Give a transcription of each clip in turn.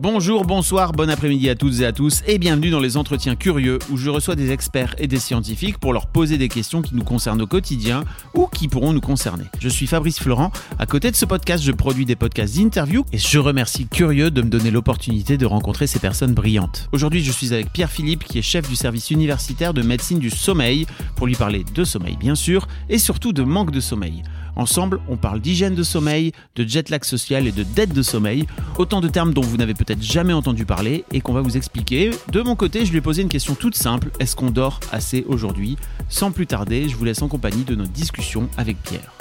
Bonjour, bonsoir, bon après-midi à toutes et à tous et bienvenue dans les entretiens curieux où je reçois des experts et des scientifiques pour leur poser des questions qui nous concernent au quotidien ou qui pourront nous concerner. Je suis Fabrice Florent, à côté de ce podcast je produis des podcasts d'interview et je remercie Curieux de me donner l'opportunité de rencontrer ces personnes brillantes. Aujourd'hui je suis avec Pierre Philippe qui est chef du service universitaire de médecine du sommeil pour lui parler de sommeil bien sûr et surtout de manque de sommeil. Ensemble, on parle d'hygiène de sommeil, de jet lag social et de dette de sommeil, autant de termes dont vous n'avez peut-être jamais entendu parler et qu'on va vous expliquer. De mon côté, je lui ai posé une question toute simple, est-ce qu'on dort assez aujourd'hui? Sans plus tarder, je vous laisse en compagnie de notre discussion avec Pierre.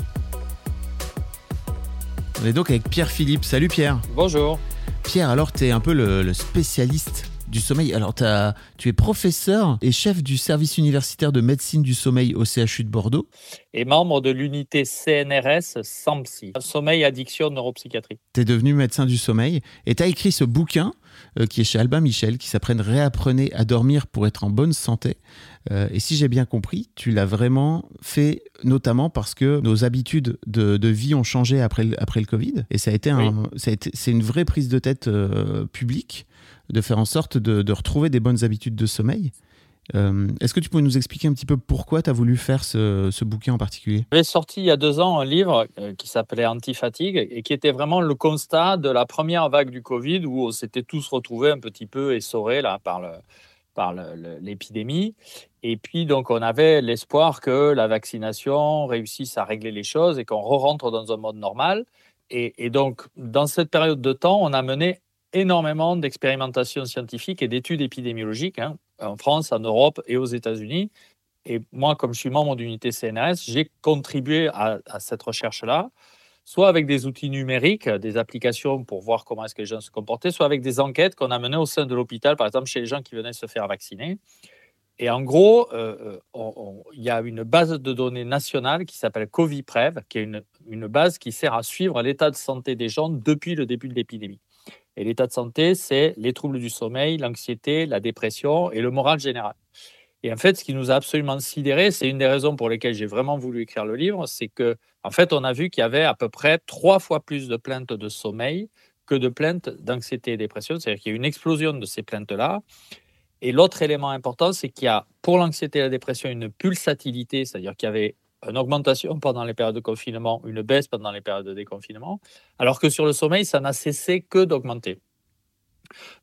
On est donc avec Pierre Philippe. Salut Pierre. Bonjour. Pierre, alors tu es un peu le, le spécialiste du sommeil. Alors, as, tu es professeur et chef du service universitaire de médecine du sommeil au CHU de Bordeaux. Et membre de l'unité CNRS SAMPSI, Sommeil, Addiction, Neuropsychiatrie. Tu es devenu médecin du sommeil et tu as écrit ce bouquin euh, qui est chez Albin Michel, qui s'apprenne Réapprenez à dormir pour être en bonne santé. Euh, et si j'ai bien compris, tu l'as vraiment fait notamment parce que nos habitudes de, de, vie ont changé après le, après le Covid. Et ça a été, un, ça a été c'est une vraie prise de tête euh, publique de faire en sorte de, retrouver des bonnes habitudes de sommeil. Euh, Est-ce que tu peux nous expliquer un petit peu pourquoi tu as voulu faire ce, ce bouquin en particulier? J'ai sorti il y a deux ans un livre euh, qui s'appelait Anti-fatigue et qui était vraiment le constat de la première vague du Covid où on s'était tous retrouvés un petit peu essorés là, par par l'épidémie. Et puis, donc, on avait l'espoir que la vaccination réussisse à régler les choses et qu'on re-rentre dans un mode normal. Et, donc, dans cette période de temps, on a mené énormément d'expérimentations scientifiques et d'études épidémiologiques hein, en France, en Europe et aux États-Unis. Et moi, comme je suis membre d'unité CNRS, j'ai contribué à, cette recherche-là, soit avec des outils numériques, des applications pour voir comment est-ce que les gens se comportaient, soit avec des enquêtes qu'on a menées au sein de l'hôpital, par exemple chez les gens qui venaient se faire vacciner. Et en gros, euh, il y a une base de données nationale qui s'appelle Coviprev, qui est une base qui sert à suivre l'état de santé des gens depuis le début de l'épidémie. Et l'état de santé, c'est les troubles du sommeil, l'anxiété, la dépression et le moral général. Et en fait, ce qui nous a absolument sidéré, c'est une des raisons pour lesquelles j'ai vraiment voulu écrire le livre, c'est que, en fait, on a vu qu'il y avait à peu près trois fois plus de plaintes de sommeil que de plaintes d'anxiété et dépression. C'est-à-dire qu'il y a une explosion de ces plaintes-là. Et l'autre élément important, c'est qu'il y a pour l'anxiété et la dépression une pulsatilité, c'est-à-dire qu'il y avait une augmentation pendant les périodes de confinement, une baisse pendant les périodes de déconfinement, alors que sur le sommeil, ça n'a cessé que d'augmenter.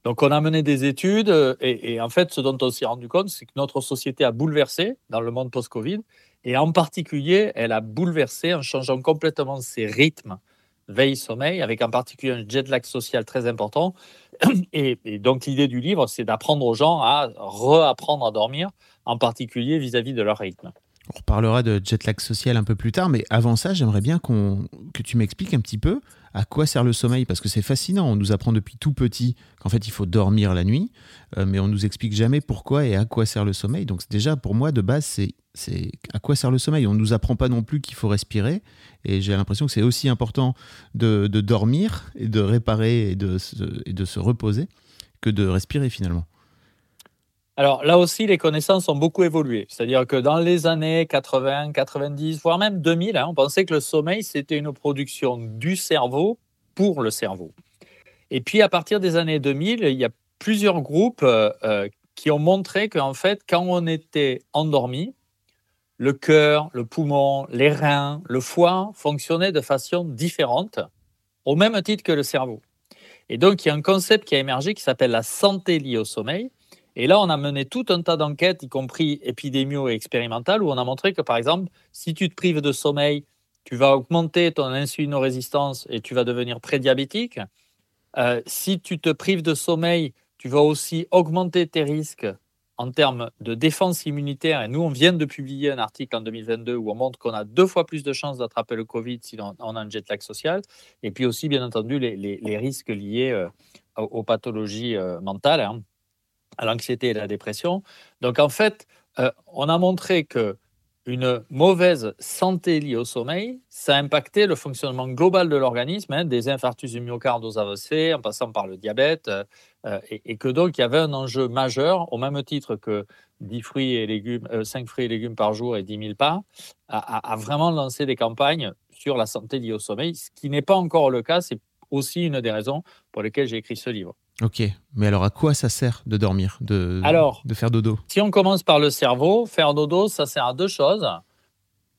Donc on a mené des études et, et, en fait ce dont on s'est rendu compte, c'est que notre société a bouleversé dans le monde post-Covid et en particulier elle a bouleversé en changeant complètement ses rythmes veille-sommeil avec en particulier un jet lag social très important. Et, donc l'idée du livre, c'est d'apprendre aux gens à réapprendre à dormir, en particulier vis-à-vis -vis de leur rythme. On reparlera de jet lag social un peu plus tard, mais avant ça, j'aimerais bien que tu m'expliques un petit peu à quoi sert le sommeil, parce que c'est fascinant. On nous apprend depuis tout petit qu'en fait il faut dormir la nuit, euh, mais on nous explique jamais pourquoi et à quoi sert le sommeil. Donc déjà pour moi de base c'est à quoi sert le sommeil. On nous apprend pas non plus qu'il faut respirer, et j'ai l'impression que c'est aussi important de, dormir et de réparer et de se reposer que de respirer finalement. Alors là aussi, les connaissances ont beaucoup évolué. C'est-à-dire que dans les années 80, 90, voire même 2000, hein, on pensait que le sommeil, c'était une production du cerveau pour le cerveau. Et puis à partir des années 2000, il y a plusieurs groupes euh, euh, qui ont montré qu'en fait, quand on était endormi, le cœur, le poumon, les reins, le foie fonctionnaient de façon différente, au même titre que le cerveau. Et donc, il y a un concept qui a émergé qui s'appelle la santé liée au sommeil, et là, on a mené tout un tas d'enquêtes, y compris épidémio et expérimentales, où on a montré que, par exemple, si tu te prives de sommeil, tu vas augmenter ton insulinorésistance et tu vas devenir prédiabétique. Euh, si tu te prives de sommeil, tu vas aussi augmenter tes risques en termes de défense immunitaire, et nous, on vient de publier un article en 2022 où on montre qu'on a deux fois plus de chances d'attraper le Covid si on, a un jet lag social, et puis aussi, bien entendu, les, risques liés euh, aux, pathologies euh, mentales, hein, à l'anxiété et la dépression. Donc, en fait, euh, on a montré que une mauvaise santé liée au sommeil, ça a impacté le fonctionnement global de l'organisme, hein, des infarctus du myocarde aux AVC, en passant par le diabète, euh, et, que donc il y avait un enjeu majeur, au même titre que 10 fruits et légumes, 5 euh, fruits et légumes par jour et 10 000 pas, à, vraiment lancer des campagnes sur la santé liée au sommeil, ce qui n'est pas encore le cas. C'est aussi une des raisons pour lesquelles j'ai écrit ce livre. Ok, mais alors à quoi ça sert de dormir, de, de faire dodo? Si on commence par le cerveau, faire dodo, ça sert à deux choses.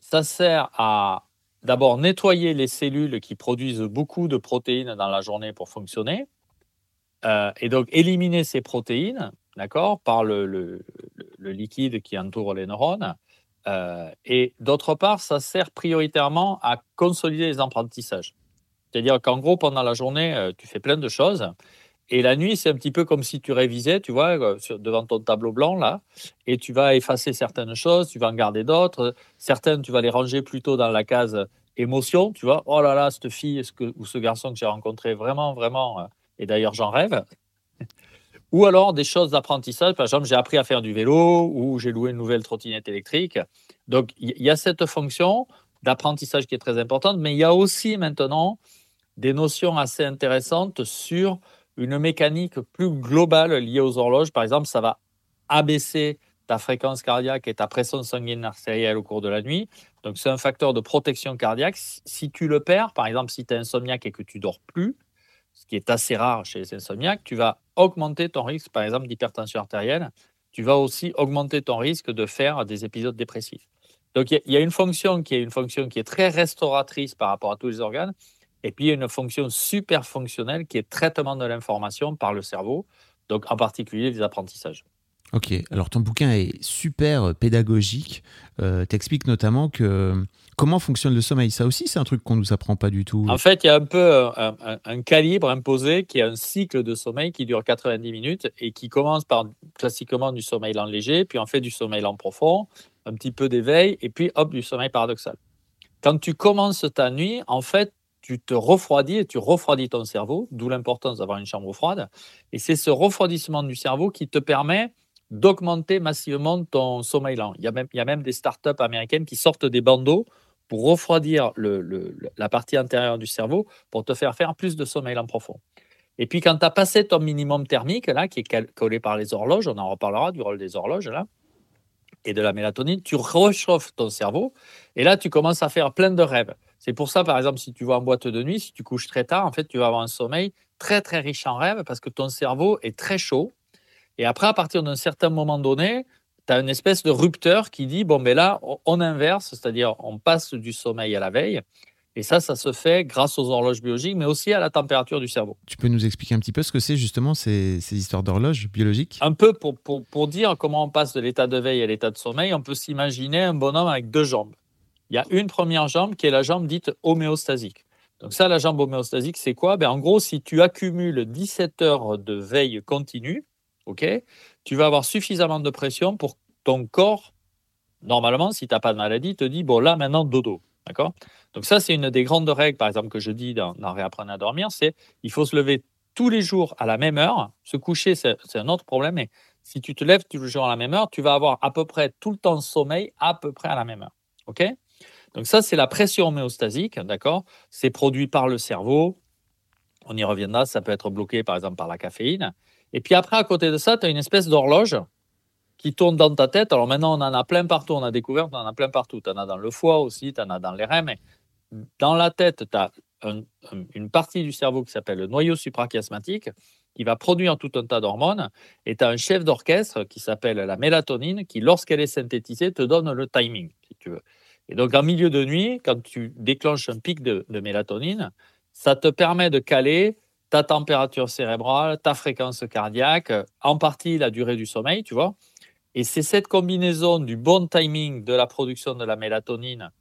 Ça sert à d'abord nettoyer les cellules qui produisent beaucoup de protéines dans la journée pour fonctionner. Euh, et donc éliminer ces protéines, d'accord, par le, le, liquide qui entoure les neurones. Euh, et d'autre part, ça sert prioritairement à consolider les apprentissages. C'est-à-dire qu'en gros, pendant la journée, euh, tu fais plein de choses. Et la nuit, c'est un petit peu comme si tu révisais, tu vois, devant ton tableau blanc, là, et tu vas effacer certaines choses, tu vas en garder d'autres. Certaines, tu vas les ranger plutôt dans la case émotion, tu vois. Oh là là, cette fille ou ce garçon que j'ai rencontré, vraiment, vraiment, et d'ailleurs j'en rêve. Ou alors des choses d'apprentissage, par exemple j'ai appris à faire du vélo ou j'ai loué une nouvelle trottinette électrique. Donc il y a cette fonction d'apprentissage qui est très importante, mais il y a aussi maintenant des notions assez intéressantes sur une mécanique plus globale liée aux horloges. Par exemple, ça va abaisser ta fréquence cardiaque et ta pression sanguine artérielle au cours de la nuit. Donc, c'est un facteur de protection cardiaque. Si tu le perds, par exemple, si tu es insomniaque et que tu dors plus, ce qui est assez rare chez les insomniaques, tu vas augmenter ton risque, par exemple, d'hypertension artérielle. Tu vas aussi augmenter ton risque de faire des épisodes dépressifs. Donc, il y, a une fonction qui est une fonction qui est très restauratrice par rapport à tous les organes, et puis il y a une fonction super fonctionnelle qui est traitement de l'information par le cerveau, donc en particulier les apprentissages. Ok, alors ton bouquin est super pédagogique. Euh, T'expliques notamment que comment fonctionne le sommeil. Ça aussi, c'est un truc qu'on ne nous apprend pas du tout. En fait, il y a un peu euh, un, calibre imposé qui est un cycle de sommeil qui dure 90 minutes et qui commence par classiquement du sommeil lent léger, puis on fait du sommeil lent profond, un petit peu d'éveil, et puis hop, du sommeil paradoxal. Quand tu commences ta nuit, en fait, tu te refroidis et tu refroidis ton cerveau, d'où l'importance d'avoir une chambre froide. Et c'est ce refroidissement du cerveau qui te permet d'augmenter massivement ton sommeil lent. Il y, a même, des startups américaines qui sortent des bandeaux pour refroidir la partie intérieure du cerveau pour te faire faire plus de sommeil lent profond. Et puis quand tu as passé ton minimum thermique, là, qui est collé par les horloges, on en reparlera du rôle des horloges, là, et de la mélatonine, tu réchauffes ton cerveau, et là, tu commences à faire plein de rêves. C'est pour ça, par exemple, si tu vas en boîte de nuit, si tu couches très tard, en fait, tu vas avoir un sommeil très, très riche en rêves parce que ton cerveau est très chaud et après, à partir d'un certain moment donné, tu as une espèce de rupteur qui dit bon, mais ben là, on inverse, c'est-à-dire on passe du sommeil à la veille. Et ça, ça se fait grâce aux horloges biologiques, mais aussi à la température du cerveau. Tu peux nous expliquer un petit peu ce que c'est justement ces, ces histoires d'horloges biologiques? Un peu pour, pour, pour, dire comment on passe de l'état de veille à l'état de sommeil, on peut s'imaginer un bonhomme avec deux jambes. Il y a une première jambe qui est la jambe dite homéostasique. Donc ça, la jambe homéostasique, c'est quoi? Ben, En gros, si tu accumules 17 heures de veille continue, ok, tu vas avoir suffisamment de pression pour ton corps, normalement, si tu n'as pas de maladie, te dit, bon, là, maintenant, dodo. D'accord? Donc ça, c'est une des grandes règles, par exemple, que je dis dans, Réapprendre à dormir, c'est il faut se lever tous les jours à la même heure. Se coucher, c'est un autre problème, mais si tu te lèves tous les jours à la même heure, tu vas avoir à peu près tout le temps de sommeil à peu près à la même heure. OK? Donc ça, c'est la pression homéostasique, d'accord? C'est produit par le cerveau. On y reviendra, ça peut être bloqué, par exemple, par la caféine. Et puis après, à côté de ça, tu as une espèce d'horloge qui tourne dans ta tête. Alors maintenant, on en a plein partout. On a découvert on en a plein partout. Tu en as dans le foie aussi, tu en as dans les reins. Mais dans la tête, tu as une partie du cerveau qui s'appelle le noyau suprachiasmatique qui va produire tout un tas d'hormones. Et tu as un chef d'orchestre qui s'appelle la mélatonine qui, lorsqu'elle est synthétisée, te donne le timing, si tu veux. Et donc, en milieu de nuit, quand tu déclenches un pic de mélatonine, ça te permet de caler ta température cérébrale, ta fréquence cardiaque, en partie la durée du sommeil, tu vois. Et c'est cette combinaison du bon timing de la production de la mélatonine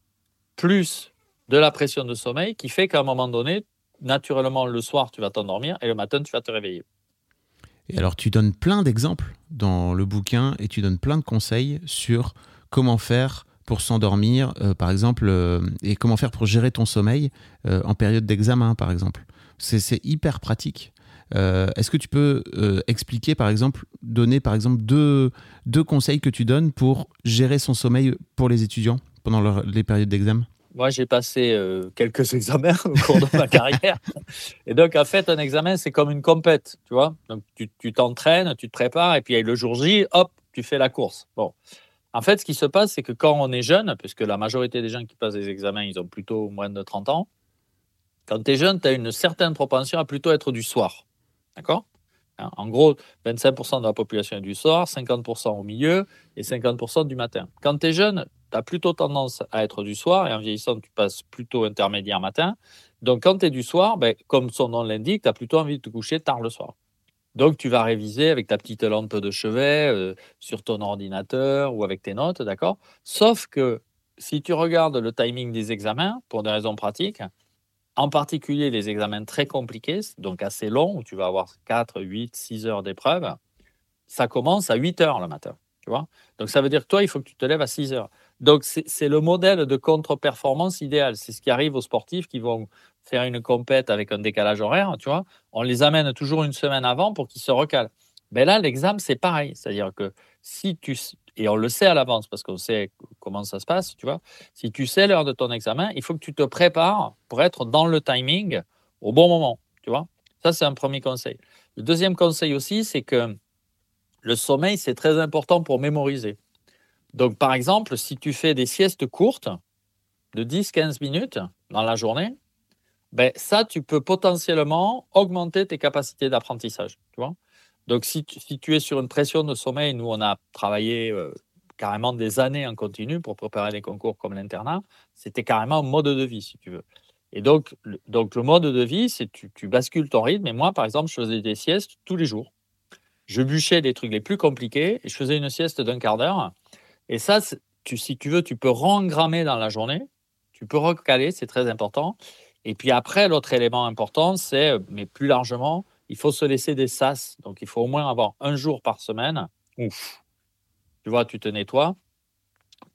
plus de la pression de sommeil qui fait qu'à un moment donné, naturellement, le soir, tu vas t'endormir et le matin, tu vas te réveiller. Et alors, tu donnes plein d'exemples dans le bouquin et tu donnes plein de conseils sur comment faire pour s'endormir, euh, par exemple, euh, et comment faire pour gérer ton sommeil euh, en période d'examen, par exemple. C'est hyper pratique. Est-ce que tu peux expliquer, par exemple, donner, par exemple, deux, deux conseils que tu donnes pour gérer son sommeil pour les étudiants pendant les périodes d'examen? Moi, j'ai passé quelques examens au cours de ma carrière. Et donc, en fait, un examen, c'est comme une compète, tu vois? Donc, tu t'entraînes, tu, te prépares, et puis le jour J, hop, tu fais la course. Bon. En fait, ce qui se passe, c'est que quand on est jeune, puisque la majorité des gens qui passent des examens, ils ont plutôt moins de 30 ans, quand tu es jeune, tu as une certaine propension à plutôt être du soir. D'accord? Hein, En gros, 25% de la population est du soir, 50% au milieu et 50% du matin. Quand tu es jeune, tu as plutôt tendance à être du soir et en vieillissant, tu passes plutôt intermédiaire matin. Donc, quand tu es du soir, ben, comme son nom l'indique, tu as plutôt envie de te coucher tard le soir. Donc, tu vas réviser avec ta petite lampe de chevet euh, sur ton ordinateur ou avec tes notes, d'accord? Sauf que si tu regardes le timing des examens, pour des raisons pratiques, en particulier les examens très compliqués, donc assez longs, où tu vas avoir 4, 8, 6 heures d'épreuve, ça commence à 8 heures le matin. Tu vois? Donc, ça veut dire que toi, il faut que tu te lèves à 6 heures. Donc, c'est le modèle de contre-performance idéal. C'est ce qui arrive aux sportifs qui vont faire une compète avec un décalage horaire, tu vois. On les amène toujours une semaine avant pour qu'ils se recalent. Mais là, l'examen, c'est pareil. C'est-à-dire que si tu. Et on le sait à l'avance parce qu'on sait comment ça se passe, tu vois. Si tu sais l'heure de ton examen, il faut que tu te prépares pour être dans le timing au bon moment, tu vois. Ça, c'est un premier conseil. Le deuxième conseil aussi, c'est que le sommeil, c'est très important pour mémoriser. Donc, par exemple, si tu fais des siestes courtes de 10-15 minutes dans la journée, ben, ça, tu peux potentiellement augmenter tes capacités d'apprentissage. Tu vois Donc, si tu, es sur une pression de sommeil, nous, on a travaillé euh, carrément des années en continu pour préparer les concours comme l'internat. C'était carrément un mode de vie, si tu veux. Et donc, le, donc le mode de vie, c'est tu, tu bascules ton rythme. Et moi, par exemple, je faisais des siestes tous les jours. Je bûchais des trucs les plus compliqués et je faisais une sieste d'un quart d'heure. Et ça, si tu veux, tu peux rengrammer dans la journée. Tu peux recaler, c'est très important. Et puis après, l'autre élément important, c'est, euh, mais plus largement, il faut se laisser des sas. Donc, il faut au moins avoir un jour par semaine. Ouf. Tu vois, tu te nettoies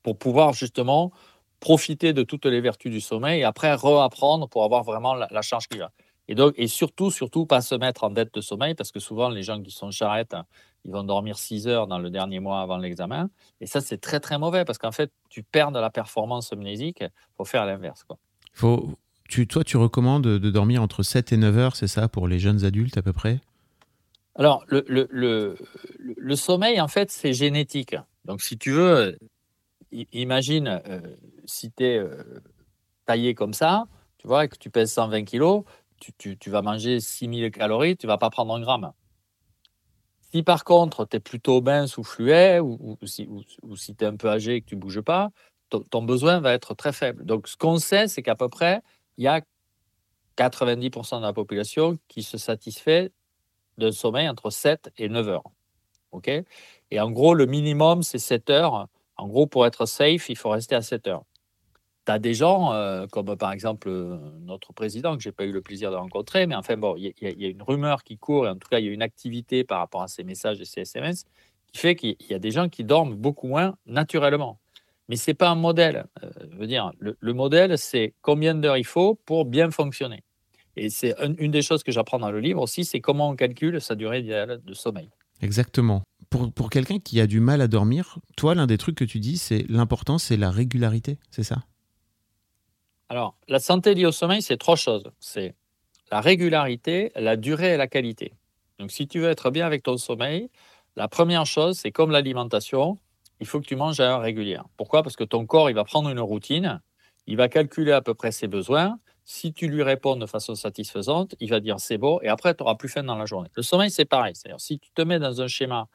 pour pouvoir justement profiter de toutes les vertus du sommeil et après reapprendre pour avoir vraiment la, charge qu'il y a. Et donc, et surtout, surtout, pas se mettre en dette de sommeil parce que souvent, les gens qui sont charrettes, ils vont dormir 6 heures dans le dernier mois avant l'examen. Et ça, c'est très, très mauvais parce qu'en fait, tu perds de la performance amnésique. Il faut faire l'inverse. Faut, toi, tu recommandes de dormir entre 7 et 9 heures, c'est ça, pour les jeunes adultes à peu près? Alors, le, sommeil, en fait, c'est génétique. Donc, si tu veux, imagine euh, si tu es euh, taillé comme ça, tu vois, et que tu pèses 120 kilos, tu, vas manger 6000 calories, tu vas pas prendre un gramme. Si par contre, tu es plutôt mince ou fluet, ou, si, ou si tu es un peu âgé et que tu bouges pas, ton besoin va être très faible. Donc, ce qu'on sait, c'est qu'à peu près, il y a 90% de la population qui se satisfait d'un sommeil entre 7 et 9 heures. OK? Et en gros, le minimum, c'est 7 heures. En gros, pour être safe, il faut rester à 7 heures. Tu as des gens, euh, comme par exemple notre président, que je n'ai pas eu le plaisir de rencontrer, mais enfin, bon, il y, a une rumeur qui court, et en tout cas, il y a une activité par rapport à ces messages et ces SMS qui fait qu'il y a des gens qui dorment beaucoup moins naturellement. Mais ce n'est pas un modèle. Euh, veux dire, le, modèle, c'est combien d'heures il faut pour bien fonctionner. Et c'est une des choses que j'apprends dans le livre aussi, c'est comment on calcule sa durée idéale de sommeil. Exactement. Pour, pour quelqu'un qui a du mal à dormir, toi, l'un des trucs que tu dis, c'est l'important, c'est la régularité, c'est ça? Alors, la santé liée au sommeil, c'est trois choses. C'est la régularité, la durée et la qualité. Donc, si tu veux être bien avec ton sommeil, la première chose, c'est comme l'alimentation, il faut que tu manges à heure régulière. Pourquoi? Parce que ton corps, il va prendre une routine, il va calculer à peu près ses besoins. Si tu lui réponds de façon satisfaisante, il va dire c'est beau, et après, tu n'auras plus faim dans la journée. Le sommeil, c'est pareil. C'est-à-dire, si tu te mets dans un schéma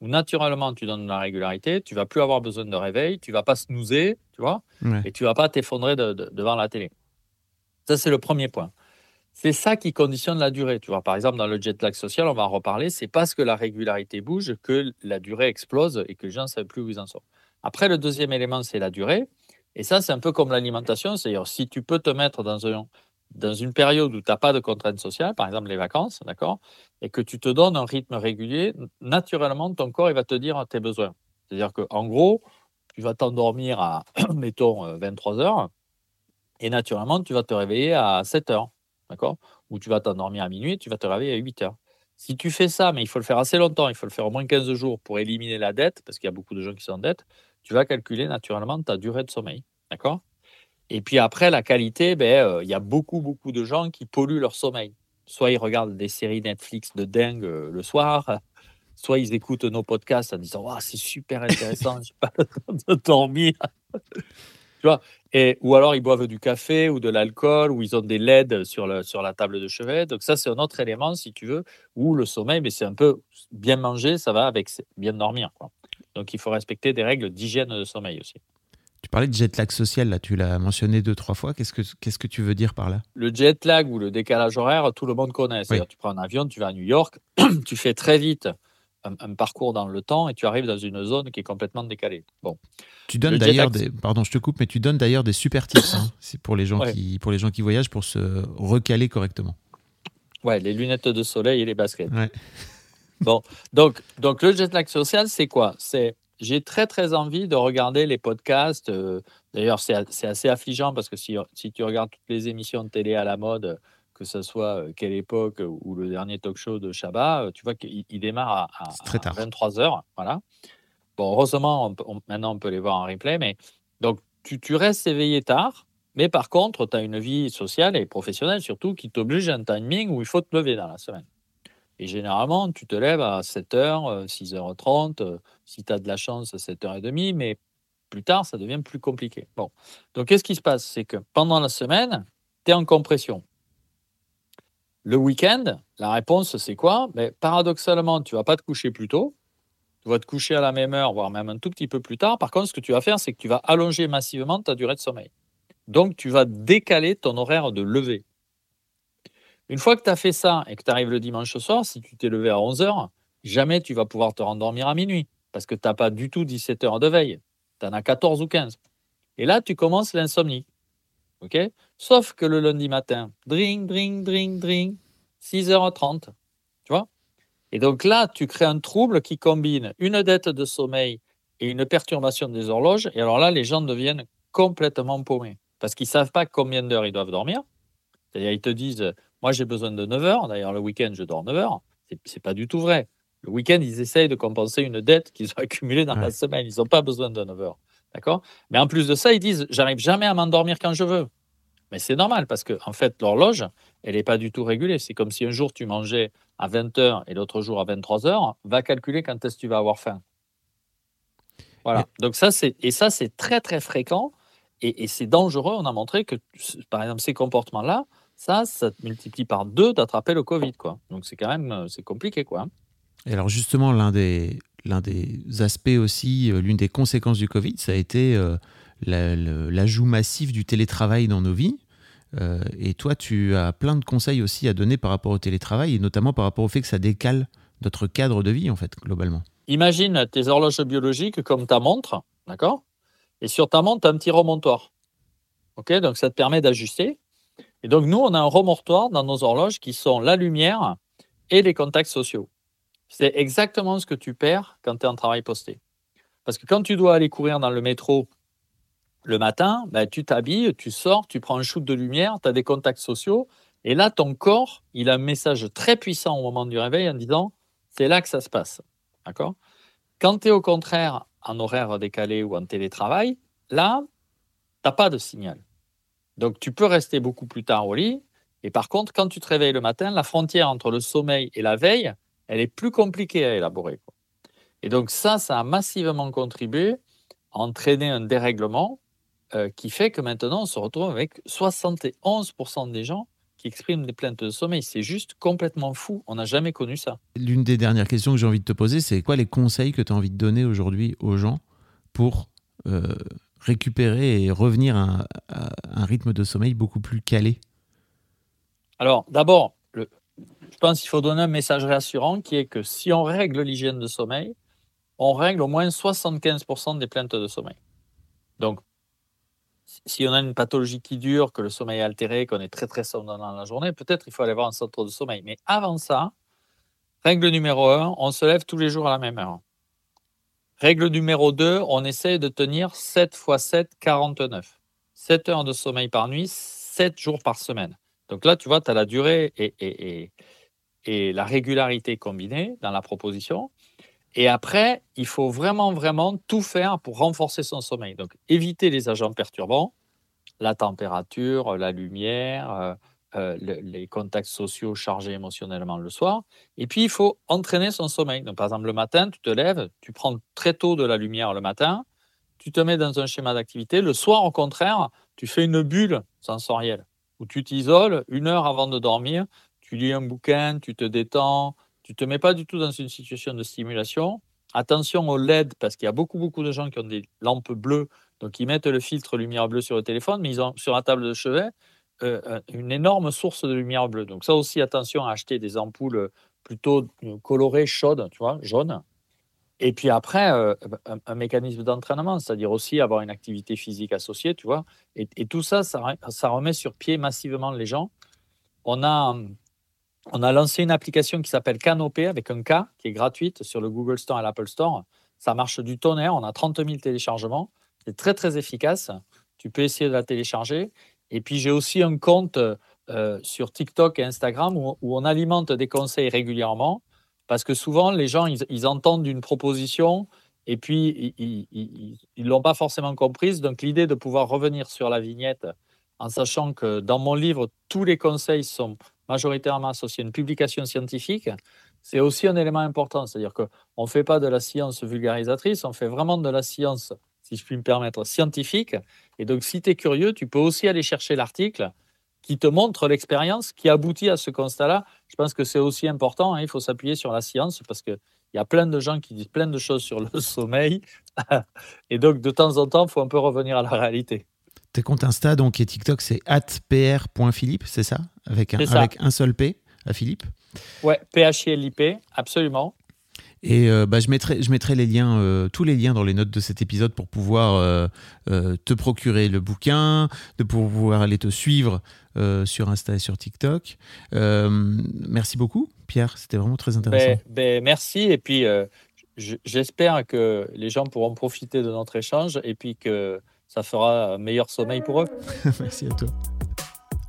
où naturellement tu donnes de la régularité, tu vas plus avoir besoin de réveil, tu vas pas snoozer, tu vois, et tu vas pas t'effondrer devant la télé. Ça, c'est le premier point. C'est ça qui conditionne la durée. Tu vois, par exemple, dans le jet lag social, on va en reparler, c'est parce que la régularité bouge que la durée explose et que les gens ne savent plus où ils en sont. Après, le deuxième élément, c'est la durée. Et ça, c'est un peu comme l'alimentation. C'est-à-dire, si tu peux te mettre dans un, dans une période où tu n'as pas de contraintes sociales, par exemple les vacances, d'accord, et que tu te donnes un rythme régulier, naturellement, ton corps il va te dire tes besoins. C'est-à-dire qu'en gros, tu vas t'endormir à, mettons, 23 euh, heures, et naturellement, tu vas te réveiller à 7 heures, d'accord? Ou tu vas t'endormir à minuit, tu vas te réveiller à 8 heures. Si tu fais ça, mais il faut le faire assez longtemps, il faut le faire au moins 15 jours pour éliminer la dette, parce qu'il y a beaucoup de gens qui sont en dette, tu vas calculer naturellement ta durée de sommeil, d'accord? Et puis après, la qualité, ben, euh, il y a beaucoup, beaucoup de gens qui polluent leur sommeil. Soit ils regardent des séries Netflix de dingue euh, le soir, soit ils écoutent nos podcasts en disant c'est super intéressant, je n'ai pas le temps de dormir. Tu vois et, ou alors ils boivent du café ou de l'alcool, ou ils ont des LED sur, le, sur la table de chevet. Donc ça, c'est un autre élément, si tu veux, où le sommeil, mais c'est un peu bien manger, ça va avec bien dormir. Quoi. Donc il faut respecter des règles d'hygiène de sommeil aussi. Tu parlais de jet lag social, là, tu l'as mentionné deux, trois fois. Qu'est-ce que, qu'est-ce que tu veux dire par là? Le jet lag ou le décalage horaire, tout le monde connaît. C'est-à-dire, tu prends un avion, tu vas à New York, tu fais très vite un, parcours dans le temps et tu arrives dans une zone qui est complètement décalée. Bon. Tu donnes d'ailleurs des, pardon, je te coupe, mais tu donnes d'ailleurs des super tips hein. pour les gens qui, pour les gens qui voyagent pour se recaler correctement. Ouais, les lunettes de soleil et les baskets. Bon, donc, donc le jet lag social, c'est quoi? C'est j'ai très très envie de regarder les podcasts. Euh, d'ailleurs, c'est assez affligeant parce que si, si, tu regardes toutes les émissions de télé à la mode, que ce soit Quelle époque ou le dernier talk show de Chabat, tu vois qu'il démarre à, 23 h Voilà. Bon, heureusement, maintenant on peut les voir en replay, mais donc tu, tu restes éveillé tard, mais par contre, tu as une vie sociale et professionnelle surtout qui t'oblige à un timing où il faut te lever dans la semaine. Et généralement, tu te lèves à 7h, 6h30, si tu as de la chance, à 7h30, mais plus tard, ça devient plus compliqué. Bon. Donc, qu'est-ce qui se passe? C'est que pendant la semaine, tu es en compression. Le week-end, la réponse, c'est quoi? Mais Paradoxalement, tu vas pas te coucher plus tôt. Tu vas te coucher à la même heure, voire même un tout petit peu plus tard. Par contre, ce que tu vas faire, c'est que tu vas allonger massivement ta durée de sommeil. Donc, tu vas décaler ton horaire de lever. Une fois que tu as fait ça et que tu arrives le dimanche soir, si tu t'es levé à 11h, jamais tu vas pouvoir te rendormir à minuit parce que tu n'as pas du tout 17 heures de veille. Tu en as 14 ou 15. Et là, tu commences l'insomnie. OK? Sauf que le lundi matin, drink, drink, drink, drink, 6h30. Tu vois? Et donc là, tu crées un trouble qui combine une dette de sommeil et une perturbation des horloges. Et alors là, les gens deviennent complètement paumés parce qu'ils ne savent pas combien d'heures ils doivent dormir. C'est-à-dire, ils te disent moi, j'ai besoin de 9 heures. D'ailleurs, le week-end, je dors 9 heures. Ce n'est pas du tout vrai. Le week-end, ils essayent de compenser une dette qu'ils ont accumulée dans la semaine. Ils n'ont pas besoin de 9 heures. D'accord? Mais en plus de ça, ils disent j'arrive jamais à m'endormir quand je veux. Mais c'est normal parce que, en fait, l'horloge, elle n'est pas du tout régulée. C'est comme si un jour tu mangeais à 20 heures et l'autre jour à 23 heures. Va calculer quand est-ce que tu vas avoir faim. Voilà. Donc ça, c'est et ça, c'est très très fréquent et, et c'est dangereux. On a montré que, par exemple, ces comportements-là, ça, ça te multiplie par deux d'attraper le Covid, quoi. Donc c'est quand même euh, c'est compliqué, quoi. Et alors justement, l'un des, l'un des aspects aussi, euh, l'une des conséquences du Covid, ça a été euh, l'ajout massif du télétravail dans nos vies. et toi, tu as plein de conseils aussi à donner par rapport au télétravail, et notamment par rapport au fait que ça décale notre cadre de vie, en fait, globalement. Imagine tes horloges biologiques comme ta montre, d'accord? Et sur ta montre, tu as un petit remontoir. OK? Donc ça te permet d'ajuster. Et donc, nous, on a un remortoir dans nos horloges qui sont la lumière et les contacts sociaux. C'est exactement ce que tu perds quand tu es en travail posté. Parce que quand tu dois aller courir dans le métro le matin, ben, tu t'habilles, tu sors, tu prends un shoot de lumière, tu as des contacts sociaux. Et là, ton corps, il a un message très puissant au moment du réveil en disant c'est là que ça se passe. D'accord? Quand tu es au contraire en horaire décalé ou en télétravail, là, tu n'as pas de signal. Donc, tu peux rester beaucoup plus tard au lit. Et par contre, quand tu te réveilles le matin, la frontière entre le sommeil et la veille, elle est plus compliquée à élaborer. Et donc, ça, ça a massivement contribué à entraîner un dérèglement euh, qui fait que maintenant, on se retrouve avec 71% des gens qui expriment des plaintes de sommeil. C'est juste complètement fou. On n'a jamais connu ça. L'une des dernières questions que j'ai envie de te poser, c'est quoi les conseils que tu as envie de donner aujourd'hui aux gens pour euh, récupérer et revenir à, un rythme de sommeil beaucoup plus calé? Alors, d'abord, je pense qu'il faut donner un message rassurant qui est que si on règle l'hygiène de sommeil, on règle au moins 75% des plaintes de sommeil. Donc, si on a une pathologie qui dure, que le sommeil est altéré, qu'on est très très somnolent dans la journée, peut-être il faut aller voir un centre de sommeil. Mais avant ça, règle numéro un, on se lève tous les jours à la même heure. Règle numéro 2, on essaye de tenir 7 x 7, 49. 7 heures de sommeil par nuit, 7 jours par semaine. Donc là, tu vois, tu as la durée et, la régularité combinée dans la proposition. Et après, il faut vraiment, vraiment tout faire pour renforcer son sommeil. Donc, éviter les agents perturbants, la température, la lumière, euh, euh, les contacts sociaux chargés émotionnellement le soir. Et puis, il faut entraîner son sommeil. Donc, par exemple, le matin, tu te lèves, tu prends très tôt de la lumière le matin, tu te mets dans un schéma d'activité. Le soir, au contraire, tu fais une bulle sensorielle tu t'isoles une heure avant de dormir, tu lis un bouquin, tu te détends, tu te mets pas du tout dans une situation de stimulation. Attention au LED parce qu'il y a beaucoup, beaucoup de gens qui ont des lampes bleues, donc ils mettent le filtre lumière bleue sur le téléphone, mais ils ont sur la table de chevet euh, euh, une énorme source de lumière bleue. Donc ça aussi, attention à acheter des ampoules plutôt euh, colorées, chaudes, tu vois, jaunes. Et puis après, un, mécanisme d'entraînement, c'est-à-dire aussi avoir une activité physique associée, tu vois. Et, tout ça, ça, remet sur pied massivement les gens. On a, on a lancé une application qui s'appelle Canopé avec un K, qui est gratuite sur le Google Store et l'Apple Store. Ça marche du tonnerre, on a 30 000 téléchargements. C'est très, très efficace. Tu peux essayer de la télécharger. Et puis, j'ai aussi un compte euh, sur TikTok et Instagram où, on alimente des conseils régulièrement parce que souvent, les gens, ils, entendent une proposition et puis ils ne l'ont pas forcément comprise. Donc, l'idée de pouvoir revenir sur la vignette en sachant que dans mon livre, tous les conseils sont majoritairement associés à une publication scientifique, c'est aussi un élément important. C'est-à-dire qu'on ne fait pas de la science vulgarisatrice, on fait vraiment de la science si je puis me permettre, scientifique. Et donc, si tu es curieux, tu peux aussi aller chercher l'article qui te montre l'expérience qui aboutit à ce constat-là. Je pense que c'est aussi important. Hein, il faut s'appuyer sur la science parce qu'il y a plein de gens qui disent plein de choses sur le sommeil. et donc, de temps en temps, il faut un peu revenir à la réalité. Tes comptes Insta donc, et TikTok, c'est atpr.philippe, c'est ça? Avec un, avec un seul P à Philippe? Ouais, P-H-I-L-I-P, absolument. Et euh, bah, je, mettrai, je mettrai les liens, euh, tous les liens dans les notes de cet épisode pour pouvoir euh, te procurer le bouquin, de pouvoir aller te suivre sur Insta et sur TikTok. merci beaucoup, Pierre. C'était vraiment très intéressant. Ben, ben, merci. Et puis, j'espère que les gens pourront profiter de notre échange et puis que ça fera un meilleur sommeil pour eux. merci à toi.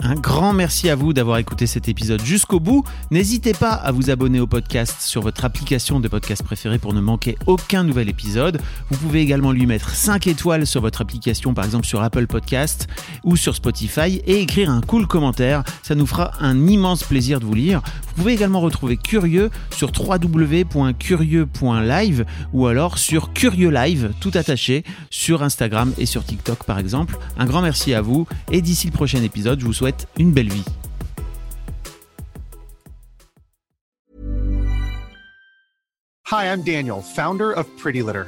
Un grand merci à vous d'avoir écouté cet épisode jusqu'au bout. N'hésitez pas à vous abonner au podcast sur votre application de podcast préférée pour ne manquer aucun nouvel épisode. Vous pouvez également lui mettre 5 étoiles sur votre application, par exemple sur Apple Podcast ou sur Spotify, et écrire un cool commentaire. Ça nous fera un immense plaisir de vous lire. Vous pouvez également retrouver Curieux sur www.curieux.live ou alors sur Curieux Live, tout attaché, sur Instagram et sur TikTok par exemple. Un grand merci à vous et d'ici le prochain épisode, je vous souhaite une belle vie. Hi, I'm Daniel, founder of Pretty Litter.